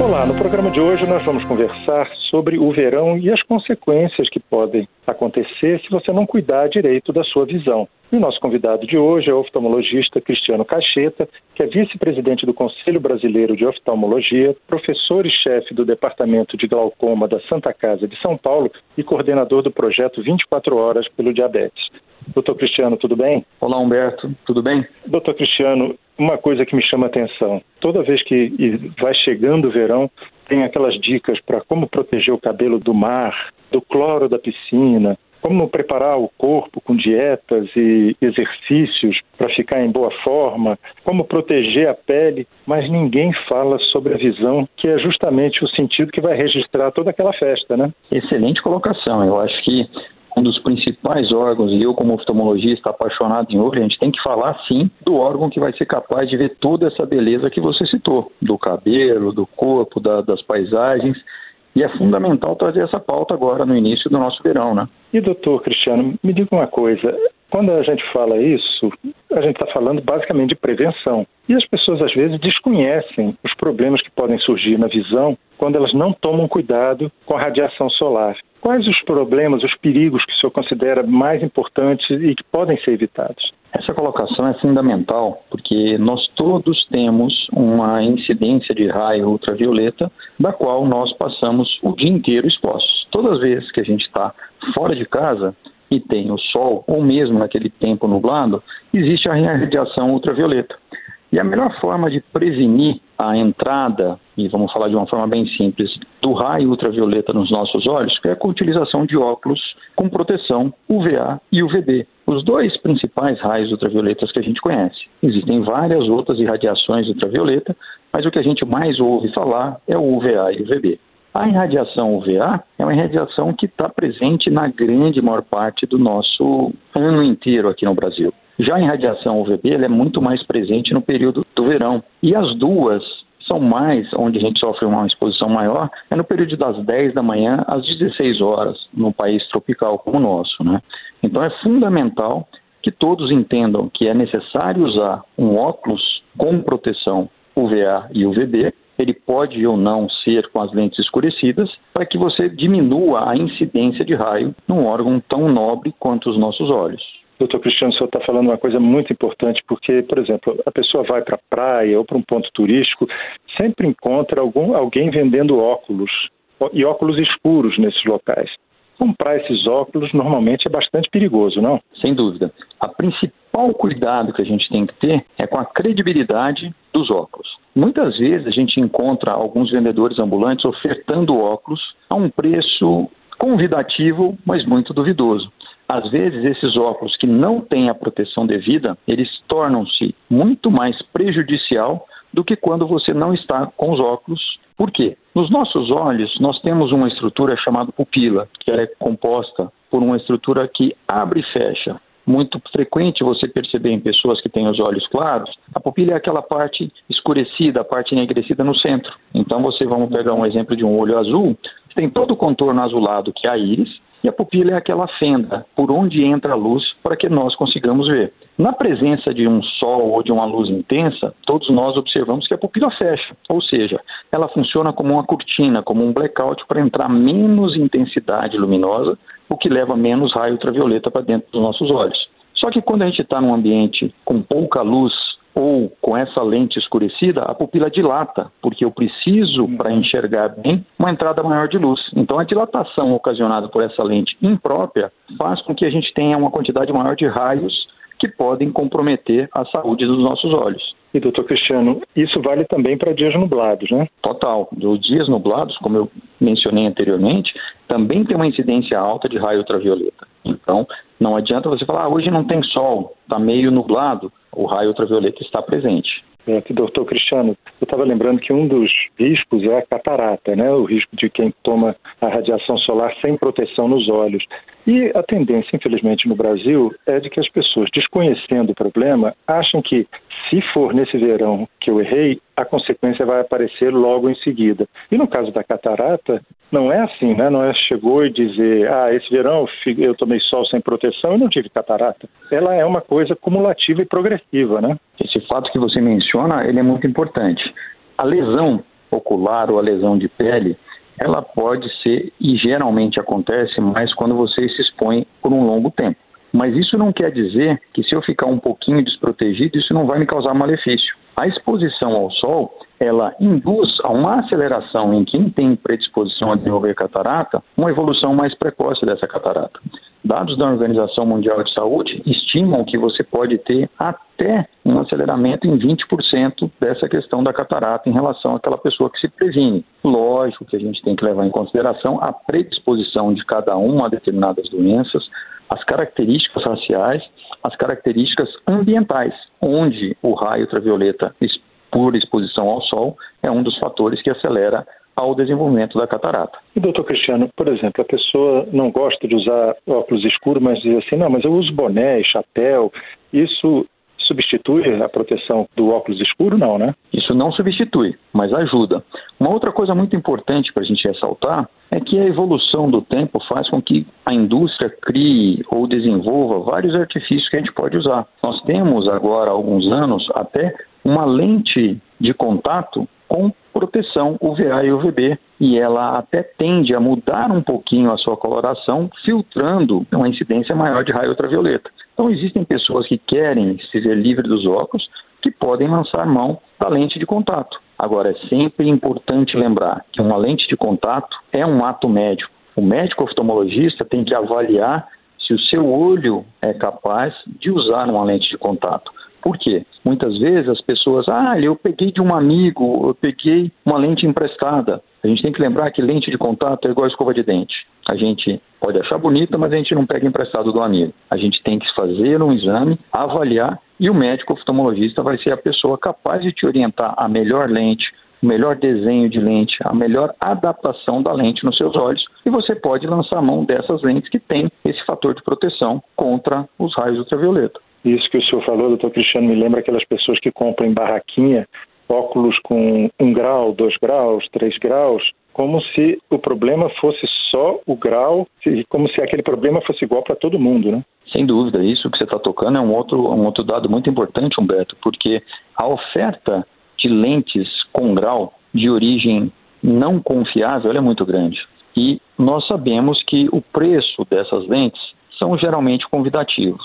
Olá, no programa de hoje nós vamos conversar sobre o verão e as consequências que podem acontecer se você não cuidar direito da sua visão. E o nosso convidado de hoje é o oftalmologista Cristiano Cacheta, que é vice-presidente do Conselho Brasileiro de Oftalmologia, professor e chefe do Departamento de Glaucoma da Santa Casa de São Paulo e coordenador do projeto 24 Horas pelo Diabetes. Doutor Cristiano, tudo bem? Olá, Humberto, tudo bem? Doutor Cristiano, uma coisa que me chama atenção: toda vez que vai chegando o verão, tem aquelas dicas para como proteger o cabelo do mar, do cloro da piscina, como preparar o corpo com dietas e exercícios para ficar em boa forma, como proteger a pele, mas ninguém fala sobre a visão, que é justamente o sentido que vai registrar toda aquela festa, né? Excelente colocação. Eu acho que um dos principais órgãos, e eu como oftalmologista apaixonado em olho, a gente tem que falar sim do órgão que vai ser capaz de ver toda essa beleza que você citou, do cabelo, do corpo, da, das paisagens, e é fundamental trazer essa pauta agora no início do nosso verão, né? E doutor Cristiano, me diga uma coisa, quando a gente fala isso, a gente está falando basicamente de prevenção. E as pessoas às vezes desconhecem os problemas que podem surgir na visão quando elas não tomam cuidado com a radiação solar. Quais os problemas, os perigos que o senhor considera mais importantes e que podem ser evitados? Essa colocação é fundamental porque nós todos temos uma incidência de raio ultravioleta da qual nós passamos o dia inteiro expostos. Todas as vezes que a gente está fora de casa e tem o sol, ou mesmo naquele tempo nublado, existe a radiação ultravioleta. E a melhor forma de prevenir a entrada, e vamos falar de uma forma bem simples, do raio ultravioleta nos nossos olhos é com a utilização de óculos com proteção UVA e UVB. Os dois principais raios ultravioletas que a gente conhece. Existem várias outras irradiações ultravioleta, mas o que a gente mais ouve falar é o UVA e o UVB. A irradiação UVA é uma irradiação que está presente na grande maior parte do nosso ano inteiro aqui no Brasil. Já a irradiação UVB é muito mais presente no período do verão. E as duas são mais, onde a gente sofre uma exposição maior, é no período das 10 da manhã às 16 horas, no país tropical como o nosso. Né? Então é fundamental que todos entendam que é necessário usar um óculos com proteção UVA e UVB. Ele pode ou não ser com as lentes escurecidas, para que você diminua a incidência de raio num órgão tão nobre quanto os nossos olhos. Doutor Cristiano, o senhor está falando uma coisa muito importante, porque, por exemplo, a pessoa vai para a praia ou para um ponto turístico, sempre encontra algum, alguém vendendo óculos, e óculos escuros nesses locais. Comprar esses óculos normalmente é bastante perigoso, não? Sem dúvida. A principal cuidado que a gente tem que ter é com a credibilidade dos óculos. Muitas vezes a gente encontra alguns vendedores ambulantes ofertando óculos a um preço convidativo, mas muito duvidoso. Às vezes, esses óculos que não têm a proteção devida, eles tornam-se muito mais prejudicial do que quando você não está com os óculos. Por quê? Nos nossos olhos, nós temos uma estrutura chamada pupila, que ela é composta por uma estrutura que abre e fecha. Muito frequente você perceber em pessoas que têm os olhos claros, a pupila é aquela parte escurecida, a parte enegrecida no centro. Então, você vamos pegar um exemplo de um olho azul, tem todo o contorno azulado que é a íris, e a pupila é aquela fenda por onde entra a luz para que nós consigamos ver. Na presença de um sol ou de uma luz intensa, todos nós observamos que a pupila fecha, ou seja, ela funciona como uma cortina, como um blackout para entrar menos intensidade luminosa, o que leva menos raio ultravioleta para dentro dos nossos olhos. Só que quando a gente está num ambiente com pouca luz ou com essa lente escurecida, a pupila dilata, porque eu preciso, para enxergar bem, uma entrada maior de luz. Então, a dilatação ocasionada por essa lente imprópria faz com que a gente tenha uma quantidade maior de raios que podem comprometer a saúde dos nossos olhos. E, doutor Cristiano, isso vale também para dias nublados, né? Total. Os dias nublados, como eu mencionei anteriormente, também tem uma incidência alta de raio ultravioleta. Então, não adianta você falar, ah, hoje não tem sol, está meio nublado o raio ultravioleta está presente. É, doutor Cristiano, eu estava lembrando que um dos riscos é a catarata, né? o risco de quem toma a radiação solar sem proteção nos olhos. E a tendência, infelizmente, no Brasil é de que as pessoas, desconhecendo o problema, acham que se for nesse verão que eu errei, a consequência vai aparecer logo em seguida. E no caso da catarata, não é assim, né? Não é chegou e dizer, ah, esse verão eu tomei sol sem proteção e não tive catarata. Ela é uma coisa cumulativa e progressiva, né? Esse fato que você menciona, ele é muito importante. A lesão ocular ou a lesão de pele, ela pode ser e geralmente acontece mais quando você se expõe por um longo tempo. Mas isso não quer dizer que se eu ficar um pouquinho desprotegido, isso não vai me causar malefício. A exposição ao sol, ela induz a uma aceleração em quem tem predisposição a desenvolver catarata, uma evolução mais precoce dessa catarata. Dados da Organização Mundial de Saúde estimam que você pode ter até um aceleramento em 20% dessa questão da catarata em relação àquela pessoa que se previne. Lógico que a gente tem que levar em consideração a predisposição de cada um a determinadas doenças, as características raciais, as características ambientais, onde o raio ultravioleta por exposição ao sol é um dos fatores que acelera ao desenvolvimento da catarata. E doutor Cristiano, por exemplo, a pessoa não gosta de usar óculos escuros, mas diz assim, não, mas eu uso boné, chapéu, isso substitui a proteção do óculos escuro, não, né? Isso não substitui, mas ajuda. Uma outra coisa muito importante para a gente ressaltar é que a evolução do tempo faz com que a indústria crie ou desenvolva vários artifícios que a gente pode usar. Nós temos agora, há alguns anos, até uma lente de contato com proteção UVA e UVB, e ela até tende a mudar um pouquinho a sua coloração, filtrando uma incidência maior de raio ultravioleta. Então, existem pessoas que querem se ver livre dos óculos que podem lançar mão da lente de contato. Agora, é sempre importante lembrar que uma lente de contato é um ato médico. O médico oftalmologista tem que avaliar se o seu olho é capaz de usar uma lente de contato. Por quê? Muitas vezes as pessoas, ah, eu peguei de um amigo, eu peguei uma lente emprestada. A gente tem que lembrar que lente de contato é igual escova de dente. A gente pode achar bonita, mas a gente não pega emprestado do amigo. A gente tem que fazer um exame, avaliar e o médico oftalmologista vai ser a pessoa capaz de te orientar a melhor lente, o melhor desenho de lente, a melhor adaptação da lente nos seus olhos. E você pode lançar mão dessas lentes que têm esse fator de proteção contra os raios ultravioleta. Isso que o senhor falou, doutor Cristiano, me lembra aquelas pessoas que compram em barraquinha óculos com um grau, dois graus, três graus, como se o problema fosse só o grau, como se aquele problema fosse igual para todo mundo, né? Sem dúvida, isso que você está tocando é um outro, um outro dado muito importante, Humberto, porque a oferta de lentes com grau de origem não confiável é muito grande. E nós sabemos que o preço dessas lentes são geralmente convidativos.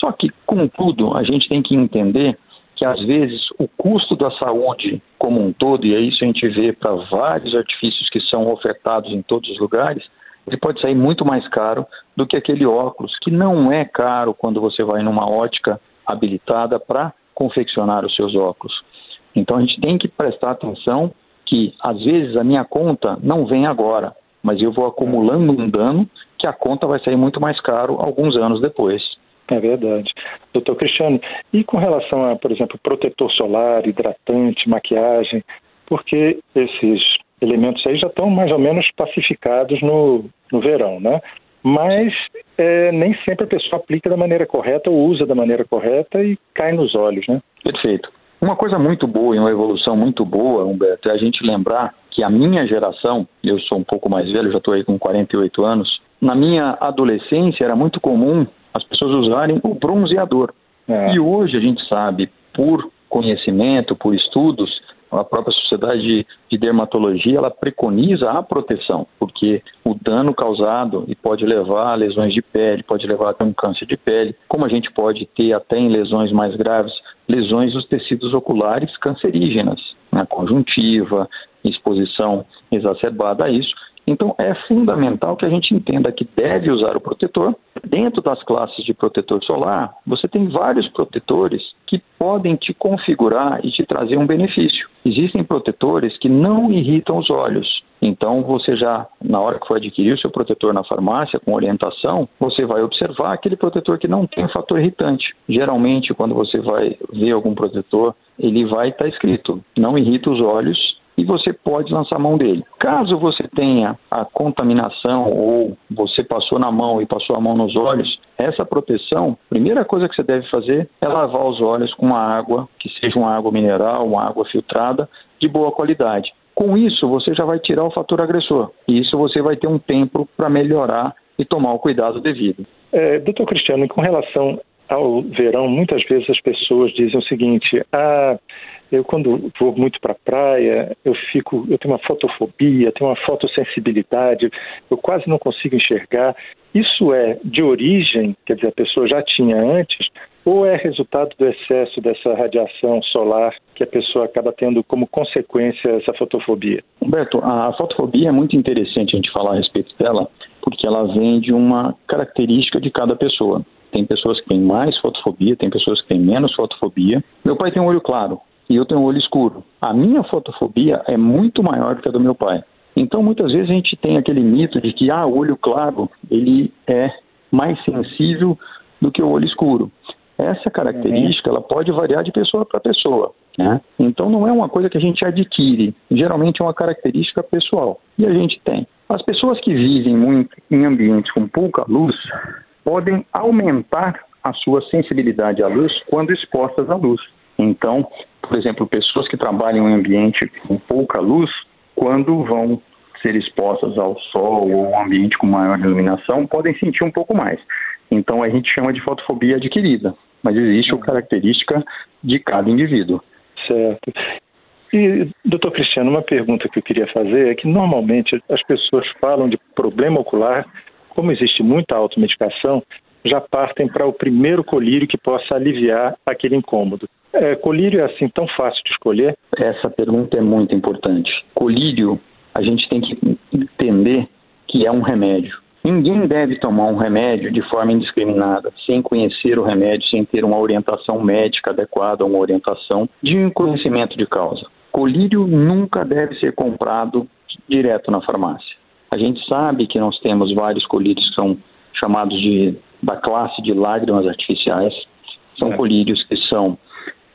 Só que, contudo, a gente tem que entender que às vezes o custo da saúde como um todo, e é isso a gente vê para vários artifícios que são ofertados em todos os lugares, ele pode sair muito mais caro do que aquele óculos, que não é caro quando você vai numa ótica habilitada para confeccionar os seus óculos. Então a gente tem que prestar atenção que às vezes a minha conta não vem agora, mas eu vou acumulando um dano que a conta vai sair muito mais caro alguns anos depois. É verdade. Doutor Cristiano, e com relação a, por exemplo, protetor solar, hidratante, maquiagem, porque esses elementos aí já estão mais ou menos pacificados no, no verão, né? Mas é, nem sempre a pessoa aplica da maneira correta ou usa da maneira correta e cai nos olhos, né? Perfeito. Uma coisa muito boa e uma evolução muito boa, Humberto, é a gente lembrar que a minha geração, eu sou um pouco mais velho, já estou aí com 48 anos, na minha adolescência era muito comum as pessoas usarem o bronzeador. É. E hoje a gente sabe, por conhecimento, por estudos, a própria sociedade de dermatologia ela preconiza a proteção, porque o dano causado e pode levar a lesões de pele, pode levar até um câncer de pele, como a gente pode ter até em lesões mais graves, lesões dos tecidos oculares cancerígenas, na né, conjuntiva, exposição exacerbada a isso. Então, é fundamental que a gente entenda que deve usar o protetor. Dentro das classes de protetor solar, você tem vários protetores que podem te configurar e te trazer um benefício. Existem protetores que não irritam os olhos. Então, você já, na hora que for adquirir o seu protetor na farmácia, com orientação, você vai observar aquele protetor que não tem fator irritante. Geralmente, quando você vai ver algum protetor, ele vai estar tá escrito: não irrita os olhos e você pode lançar mão dele. Caso você tenha a contaminação ou você passou na mão e passou a mão nos olhos, essa proteção, a primeira coisa que você deve fazer é lavar os olhos com uma água, que seja uma água mineral, uma água filtrada, de boa qualidade. Com isso, você já vai tirar o fator agressor. E isso você vai ter um tempo para melhorar e tomar o cuidado devido. É, doutor Cristiano, com relação ao verão, muitas vezes as pessoas dizem o seguinte: ah, eu quando vou muito para a praia, eu fico, eu tenho uma fotofobia, tenho uma fotossensibilidade, eu quase não consigo enxergar. Isso é de origem, quer dizer, a pessoa já tinha antes, ou é resultado do excesso dessa radiação solar que a pessoa acaba tendo como consequência essa fotofobia? Humberto, a fotofobia é muito interessante a gente falar a respeito dela, porque ela vem de uma característica de cada pessoa. Tem pessoas que têm mais fotofobia, tem pessoas que têm menos fotofobia. Meu pai tem um olho claro e eu tenho um olho escuro. A minha fotofobia é muito maior do que a do meu pai. Então, muitas vezes a gente tem aquele mito de que ah, o olho claro ele é mais sensível do que o olho escuro. Essa característica ela pode variar de pessoa para pessoa. Né? Então, não é uma coisa que a gente adquire. Geralmente é uma característica pessoal. E a gente tem. As pessoas que vivem muito em ambientes com pouca luz, podem aumentar a sua sensibilidade à luz quando expostas à luz. Então, por exemplo, pessoas que trabalham em ambiente com pouca luz, quando vão ser expostas ao sol ou um ambiente com maior iluminação, podem sentir um pouco mais. Então, a gente chama de fotofobia adquirida, mas existe uma característica de cada indivíduo. Certo. E, doutor Cristiano, uma pergunta que eu queria fazer é que normalmente as pessoas falam de problema ocular como existe muita automedicação, já partem para o primeiro colírio que possa aliviar aquele incômodo. É, colírio é assim tão fácil de escolher? Essa pergunta é muito importante. Colírio, a gente tem que entender que é um remédio. Ninguém deve tomar um remédio de forma indiscriminada, sem conhecer o remédio, sem ter uma orientação médica adequada, uma orientação de um conhecimento de causa. Colírio nunca deve ser comprado direto na farmácia. A gente sabe que nós temos vários colírios que são chamados de da classe de lágrimas artificiais. São é. colírios que são,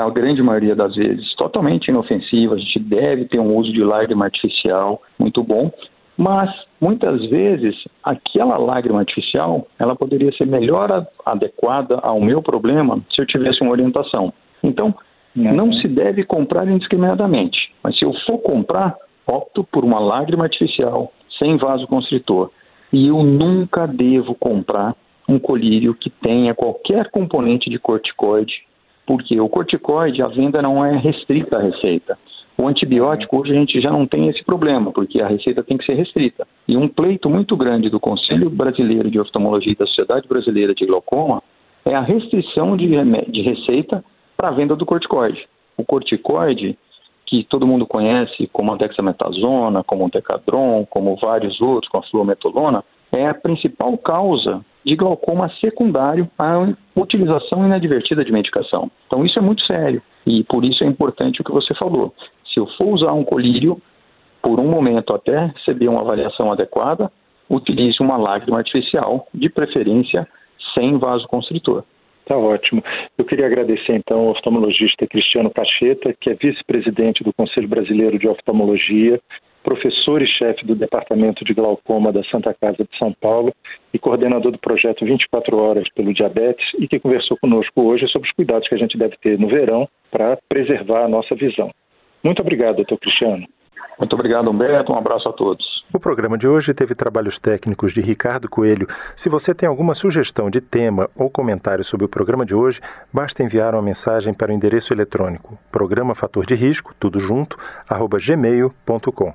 na grande maioria das vezes, totalmente inofensivos. A gente deve ter um uso de lágrima artificial muito bom, mas muitas vezes aquela lágrima artificial ela poderia ser melhor adequada ao meu problema se eu tivesse uma orientação. Então, uhum. não se deve comprar indiscriminadamente, mas se eu for comprar, opto por uma lágrima artificial sem vasoconstritor. E eu nunca devo comprar um colírio que tenha qualquer componente de corticoide, porque o corticoide, a venda não é restrita à receita. O antibiótico, hoje a gente já não tem esse problema, porque a receita tem que ser restrita. E um pleito muito grande do Conselho Brasileiro de Oftalmologia e da Sociedade Brasileira de Glaucoma é a restrição de, de receita para a venda do corticoide. O corticoide, que todo mundo conhece como a dexametasona, como o decadron, como vários outros, como a fluometolona, é a principal causa de glaucoma secundário à utilização inadvertida de medicação. Então isso é muito sério e por isso é importante o que você falou. Se eu for usar um colírio, por um momento até receber uma avaliação adequada, utilize uma lágrima artificial, de preferência sem vasoconstritor. Tá ótimo. Eu queria agradecer então ao oftalmologista Cristiano Pacheta, que é vice-presidente do Conselho Brasileiro de Oftalmologia, professor e chefe do Departamento de Glaucoma da Santa Casa de São Paulo e coordenador do projeto 24 Horas pelo Diabetes e que conversou conosco hoje sobre os cuidados que a gente deve ter no verão para preservar a nossa visão. Muito obrigado, doutor Cristiano. Muito obrigado, Humberto. Um abraço a todos. O programa de hoje teve trabalhos técnicos de Ricardo Coelho. Se você tem alguma sugestão de tema ou comentário sobre o programa de hoje, basta enviar uma mensagem para o endereço eletrônico programa fator de risco, tudo junto, arroba gmail.com.